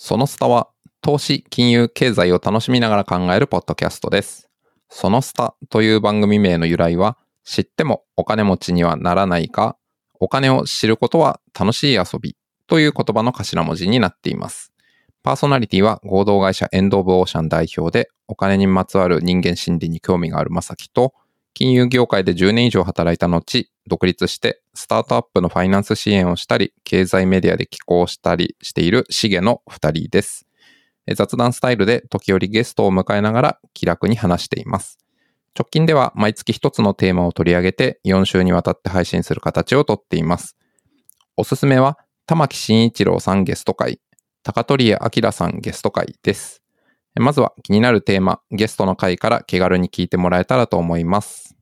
そのスタは投資、金融、経済を楽しみながら考えるポッドキャストです。そのスタという番組名の由来は、知ってもお金持ちにはならないか、お金を知ることは楽しい遊びという言葉の頭文字になっています。パーソナリティは合同会社エンド・オブ・オーシャン代表で、お金にまつわる人間心理に興味があるまさきと、金融業界で10年以上働いた後、独立してスタートアップのファイナンス支援をしたり、経済メディアで寄稿したりしているシゲの2人です。雑談スタイルで時折ゲストを迎えながら気楽に話しています。直近では毎月一つのテーマを取り上げて4週にわたって配信する形をとっています。おすすめは玉木慎一郎さんゲスト会、高取明明さんゲスト会です。まずは気になるテーマ、ゲストの回から気軽に聞いてもらえたらと思います。